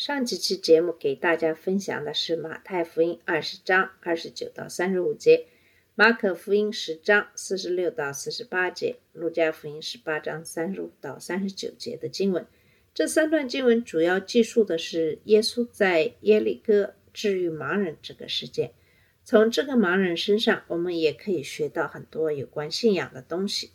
上几期节目给大家分享的是马太福音二十章二十九到三十五节，马可福音十章四十六到四十八节，路加福音十八章三十五到三十九节的经文。这三段经文主要记述的是耶稣在耶利哥治愈盲人这个事件。从这个盲人身上，我们也可以学到很多有关信仰的东西。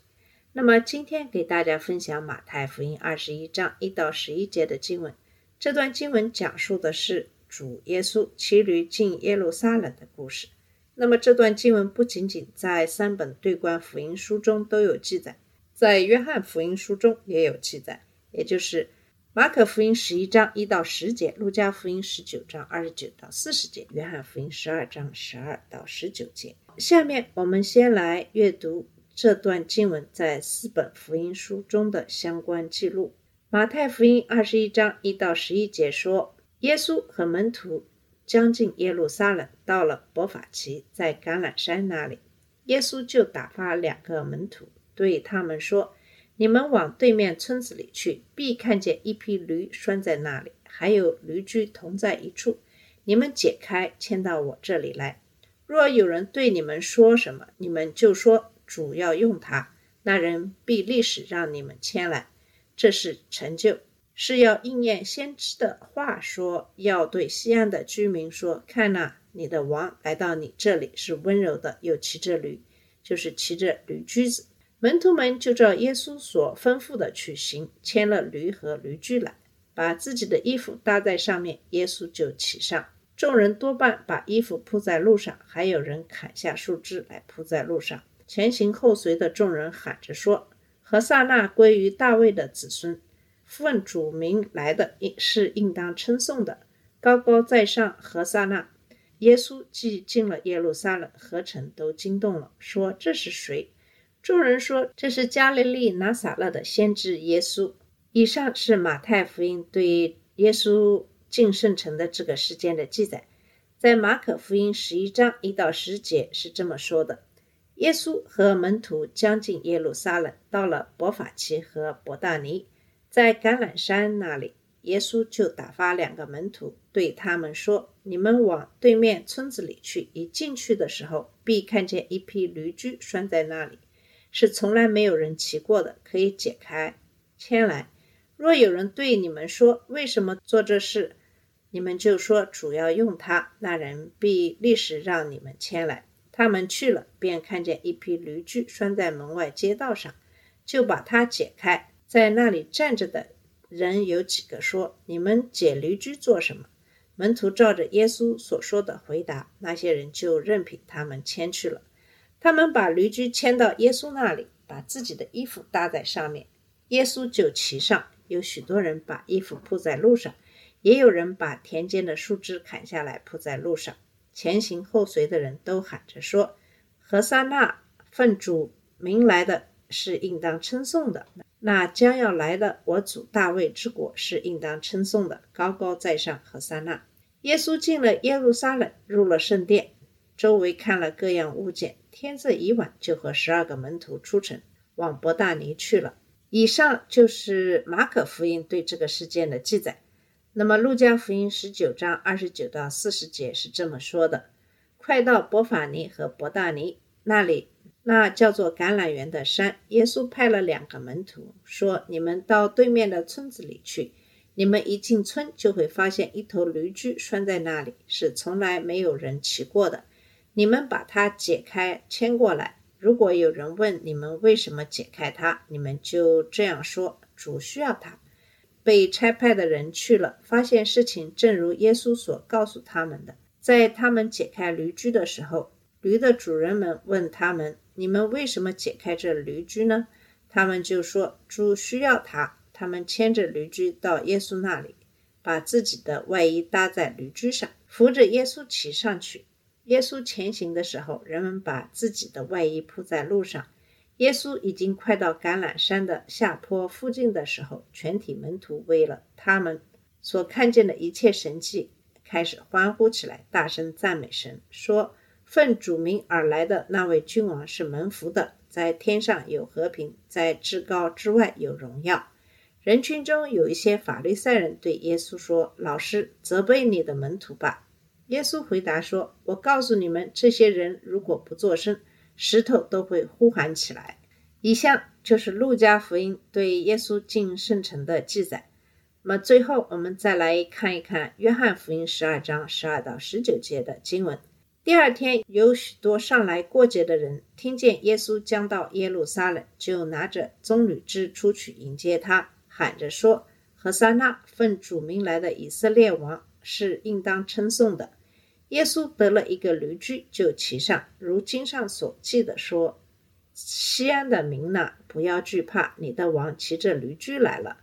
那么今天给大家分享马太福音二十一章一到十一节的经文。这段经文讲述的是主耶稣骑驴进耶路撒冷的故事。那么这段经文不仅仅在三本对观福音书中都有记载，在约翰福音书中也有记载，也就是马可福音十一章一到十节，路加福音十九章二十九到四十节，约翰福音十二章十二到十九节。下面我们先来阅读这段经文在四本福音书中的相关记录。马太福音二十一章一到十一节说，耶稣和门徒将近耶路撒冷，到了伯法奇，在橄榄山那里，耶稣就打发两个门徒，对他们说：“你们往对面村子里去，必看见一匹驴拴在那里，还有驴驹同在一处。你们解开，牵到我这里来。若有人对你们说什么，你们就说主要用它，那人必立时让你们牵来。”这是成就，是要应验先知的话说，要对西安的居民说：“看呐、你的王来到你这里，是温柔的，又骑着驴，就是骑着驴驹子。”门徒们就照耶稣所吩咐的去行，牵了驴和驴驹来，把自己的衣服搭在上面，耶稣就骑上。众人多半把衣服铺在路上，还有人砍下树枝来铺在路上。前行后随的众人喊着说：“何萨那归于大卫的子孙，奉主名来的应是应当称颂的。高高在上，何萨那！耶稣既进了耶路撒冷，何城都惊动了，说：“这是谁？”众人说：“这是加利利拿撒勒的先知耶稣。”以上是马太福音对耶稣进圣城的这个事件的记载。在马可福音十一章一到十节是这么说的。耶稣和门徒将近耶路撒冷，到了伯法奇和伯大尼，在橄榄山那里，耶稣就打发两个门徒，对他们说：“你们往对面村子里去，一进去的时候，必看见一匹驴驹拴在那里，是从来没有人骑过的，可以解开，牵来。若有人对你们说为什么做这事，你们就说主要用它，那人必立时让你们牵来。”他们去了，便看见一匹驴驹拴在门外街道上，就把它解开。在那里站着的人有几个说：“你们解驴驹做什么？”门徒照着耶稣所说的回答，那些人就任凭他们牵去了。他们把驴驹牵到耶稣那里，把自己的衣服搭在上面，耶稣就骑上。有许多人把衣服铺在路上，也有人把田间的树枝砍下来铺在路上。前行后随的人都喊着说：“何塞那奉主名来的是应当称颂的，那将要来的我主大卫之国是应当称颂的。高高在上，何塞那！”耶稣进了耶路撒冷，入了圣殿，周围看了各样物件。天色已晚，就和十二个门徒出城，往伯大尼去了。以上就是马可福音对这个事件的记载。那么，《路加福音》十九章二十九到四十节是这么说的：快到伯法尼和伯大尼那里，那叫做橄榄园的山，耶稣派了两个门徒，说：“你们到对面的村子里去。你们一进村，就会发现一头驴驹拴在那里，是从来没有人骑过的。你们把它解开，牵过来。如果有人问你们为什么解开它，你们就这样说：主需要它。”被差派的人去了，发现事情正如耶稣所告诉他们的。在他们解开驴驹的时候，驴的主人们问他们：“你们为什么解开这驴驹呢？”他们就说：“主需要它。”他们牵着驴驹到耶稣那里。把自己的外衣搭在驴驹上，扶着耶稣骑上去。耶稣前行的时候，人们把自己的外衣铺在路上。耶稣已经快到橄榄山的下坡附近的时候，全体门徒为了他们所看见的一切神迹，开始欢呼起来，大声赞美神，说：“奉主名而来的那位君王是蒙福的，在天上有和平，在至高之外有荣耀。”人群中有一些法利赛人对耶稣说：“老师，责备你的门徒吧。”耶稣回答说：“我告诉你们，这些人如果不作声，石头都会呼喊起来。以下就是路加福音对耶稣进圣城的记载。那么最后，我们再来看一看约翰福音十二章十二到十九节的经文。第二天，有许多上来过节的人听见耶稣将到耶路撒冷，就拿着棕榈枝出去迎接他，喊着说：“何塞那，奉主名来的以色列王，是应当称颂的。”耶稣得了一个驴驹，就骑上，如经上所记的说：“西安的民呐，不要惧怕，你的王骑着驴驹来了。”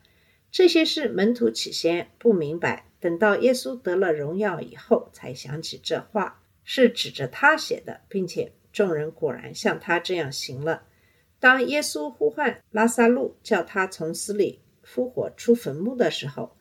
这些事门徒起先不明白，等到耶稣得了荣耀以后，才想起这话是指着他写的，并且众人果然像他这样行了。当耶稣呼唤拉萨路，叫他从死里复活出坟墓的时候，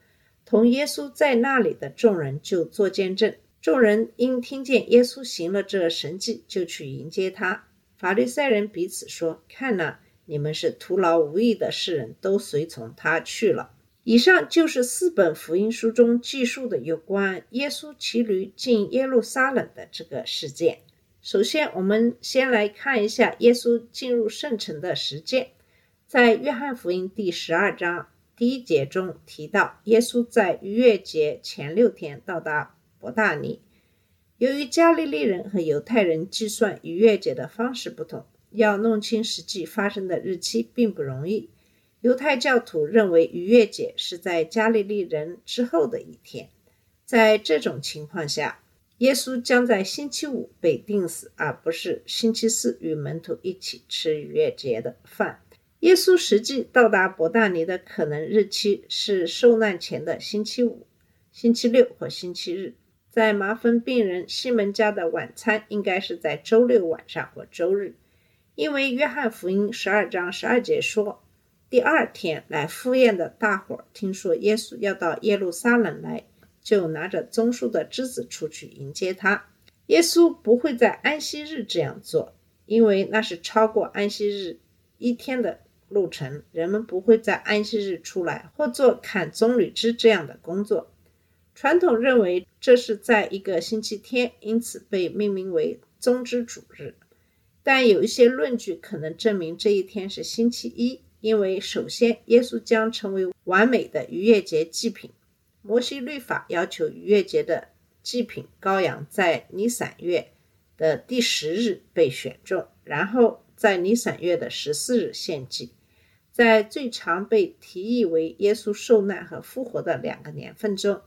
同耶稣在那里的众人就作见证。众人因听见耶稣行了这神迹，就去迎接他。法利赛人彼此说：“看呐，你们是徒劳无益的世人，都随从他去了。”以上就是四本福音书中记述的有关耶稣骑驴进耶路撒冷的这个事件。首先，我们先来看一下耶稣进入圣城的时间。在约翰福音第十二章第一节中提到，耶稣在逾越节前六天到达。伯大尼，由于加利利人和犹太人计算逾越节的方式不同，要弄清实际发生的日期并不容易。犹太教徒认为逾越节是在加利利人之后的一天。在这种情况下，耶稣将在星期五被钉死，而不是星期四与门徒一起吃逾越节的饭。耶稣实际到达伯大尼的可能日期是受难前的星期五、星期六或星期日。在麻风病人西门家的晚餐应该是在周六晚上或周日，因为约翰福音十二章十二节说，第二天来赴宴的大伙儿听说耶稣要到耶路撒冷来，就拿着棕树的枝子出去迎接他。耶稣不会在安息日这样做，因为那是超过安息日一天的路程，人们不会在安息日出来或做砍棕榈枝这样的工作。传统认为这是在一个星期天，因此被命名为宗之主日。但有一些论据可能证明这一天是星期一，因为首先，耶稣将成为完美的逾越节祭品。摩西律法要求逾越节的祭品羔羊在尼散月的第十日被选中，然后在尼散月的十四日献祭。在最常被提议为耶稣受难和复活的两个年份中。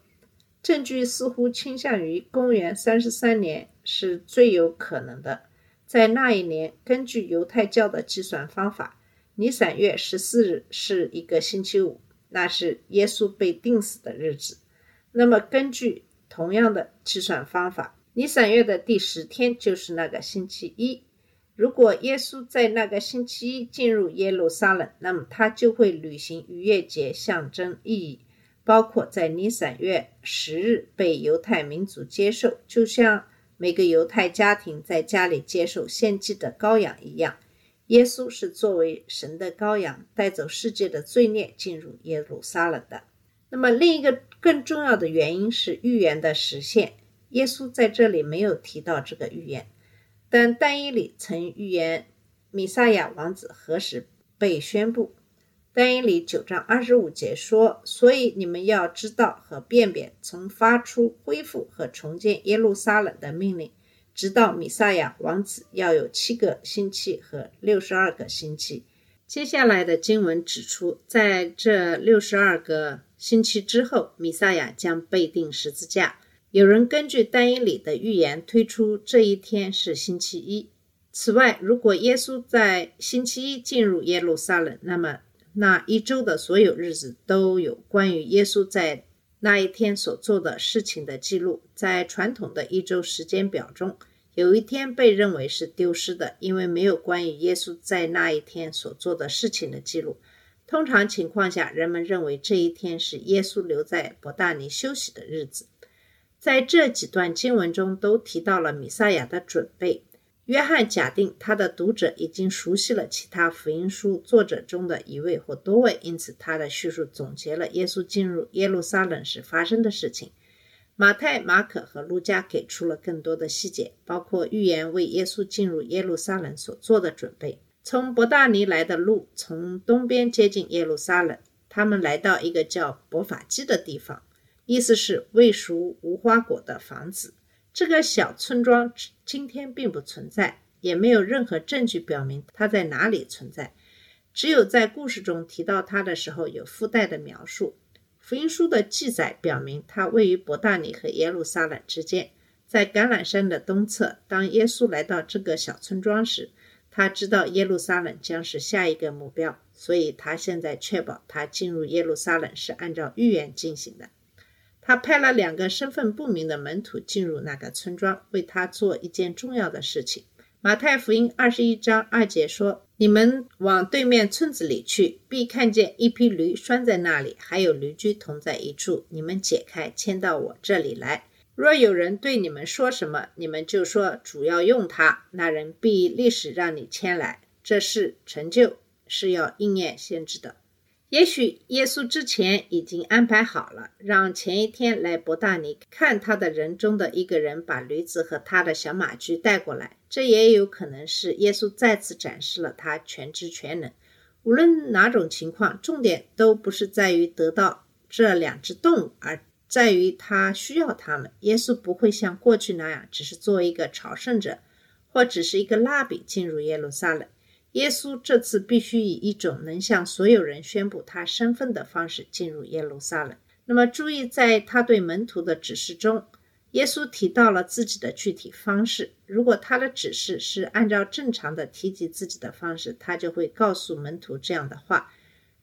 证据似乎倾向于公元三十三年是最有可能的。在那一年，根据犹太教的计算方法，尼散月十四日是一个星期五，那是耶稣被钉死的日子。那么，根据同样的计算方法，尼散月的第十天就是那个星期一。如果耶稣在那个星期一进入耶路撒冷，那么他就会履行逾越节象征意义。包括在尼散月十日被犹太民族接受，就像每个犹太家庭在家里接受献祭的羔羊一样，耶稣是作为神的羔羊带走世界的罪孽进入耶路撒冷的。那么，另一个更重要的原因是预言的实现。耶稣在这里没有提到这个预言，但但以里曾预言米撒亚王子何时被宣布。但以理九章二十五节说：“所以你们要知道和辨别，从发出恢复和重建耶路撒冷的命令，直到米撒亚王子要有七个星期和六十二个星期。”接下来的经文指出，在这六十二个星期之后，米撒亚将被钉十字架。有人根据但以理的预言推出这一天是星期一。此外，如果耶稣在星期一进入耶路撒冷，那么那一周的所有日子都有关于耶稣在那一天所做的事情的记录。在传统的一周时间表中，有一天被认为是丢失的，因为没有关于耶稣在那一天所做的事情的记录。通常情况下，人们认为这一天是耶稣留在伯大尼休息的日子。在这几段经文中都提到了弥赛亚的准备。约翰假定他的读者已经熟悉了其他福音书作者中的一位或多位，因此他的叙述总结了耶稣进入耶路撒冷时发生的事情。马太、马可和路加给出了更多的细节，包括预言为耶稣进入耶路撒冷所做的准备。从伯大尼来的路从东边接近耶路撒冷，他们来到一个叫伯法基的地方，意思是未熟无花果的房子。这个小村庄今天并不存在，也没有任何证据表明它在哪里存在。只有在故事中提到它的时候有附带的描述。福音书的记载表明，它位于伯大尼和耶路撒冷之间，在橄榄山的东侧。当耶稣来到这个小村庄时，他知道耶路撒冷将是下一个目标，所以他现在确保他进入耶路撒冷是按照预言进行的。他派了两个身份不明的门徒进入那个村庄，为他做一件重要的事情。马太福音二十一章二节说：“你们往对面村子里去，必看见一匹驴拴在那里，还有驴驹同在一处。你们解开，牵到我这里来。若有人对你们说什么，你们就说主要用它，那人必立时让你牵来。这事成就，是要应验先知的。”也许耶稣之前已经安排好了，让前一天来伯大尼看他的人中的一个人把驴子和他的小马驹带过来。这也有可能是耶稣再次展示了他全知全能。无论哪种情况，重点都不是在于得到这两只动物，而在于他需要他们。耶稣不会像过去那样，只是作为一个朝圣者，或只是一个蜡笔进入耶路撒冷。耶稣这次必须以一种能向所有人宣布他身份的方式进入耶路撒冷。那么，注意，在他对门徒的指示中，耶稣提到了自己的具体方式。如果他的指示是按照正常的提及自己的方式，他就会告诉门徒这样的话：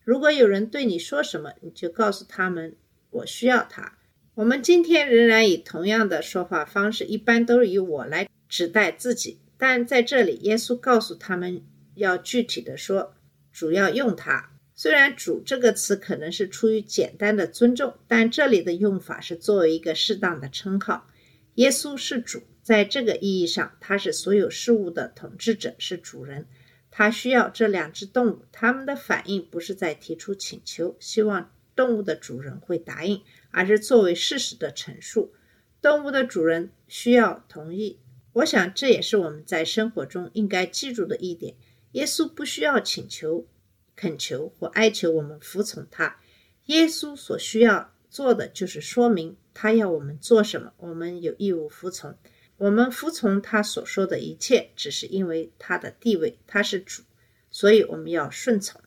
如果有人对你说什么，你就告诉他们，我需要他。我们今天仍然以同样的说话方式，一般都是以我来指代自己，但在这里，耶稣告诉他们。要具体的说，主要用它。虽然“主”这个词可能是出于简单的尊重，但这里的用法是作为一个适当的称号。耶稣是主，在这个意义上，他是所有事物的统治者，是主人。他需要这两只动物，他们的反应不是在提出请求，希望动物的主人会答应，而是作为事实的陈述。动物的主人需要同意。我想这也是我们在生活中应该记住的一点。耶稣不需要请求、恳求或哀求我们服从他。耶稣所需要做的就是说明他要我们做什么，我们有义务服从。我们服从他所说的一切，只是因为他的地位，他是主，所以我们要顺从。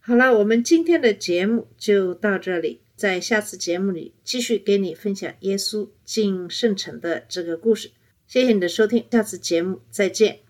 好了，我们今天的节目就到这里，在下次节目里继续给你分享耶稣进圣城的这个故事。谢谢你的收听，下次节目再见。